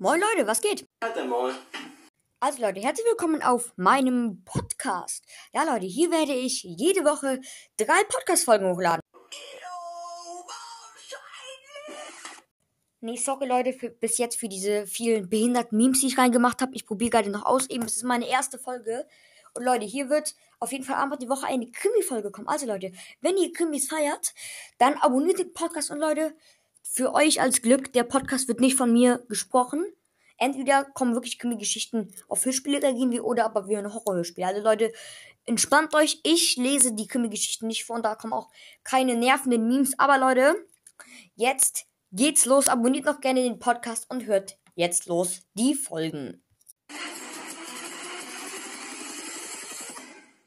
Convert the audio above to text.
Moin Leute, was geht? Also Leute, herzlich willkommen auf meinem Podcast. Ja Leute, hier werde ich jede Woche drei Podcast-Folgen hochladen. Nee, sorry Leute, für, bis jetzt für diese vielen behinderten Memes, die ich reingemacht habe. Ich probiere gerade noch aus. Eben, es ist meine erste Folge. Und Leute, hier wird auf jeden Fall einmal die Woche eine Krimi-Folge kommen. Also Leute, wenn ihr Krimis feiert, dann abonniert den Podcast. Und Leute, für euch als Glück, der Podcast wird nicht von mir gesprochen. Entweder kommen wirklich Krimi-Geschichten auf Hörspiele, da gehen wir, oder aber wir ein Horrorhörspiel. Also Leute, entspannt euch. Ich lese die Krimi-Geschichten nicht vor und da kommen auch keine nervenden Memes. Aber Leute, jetzt geht's los. Abonniert noch gerne den Podcast und hört jetzt los die Folgen.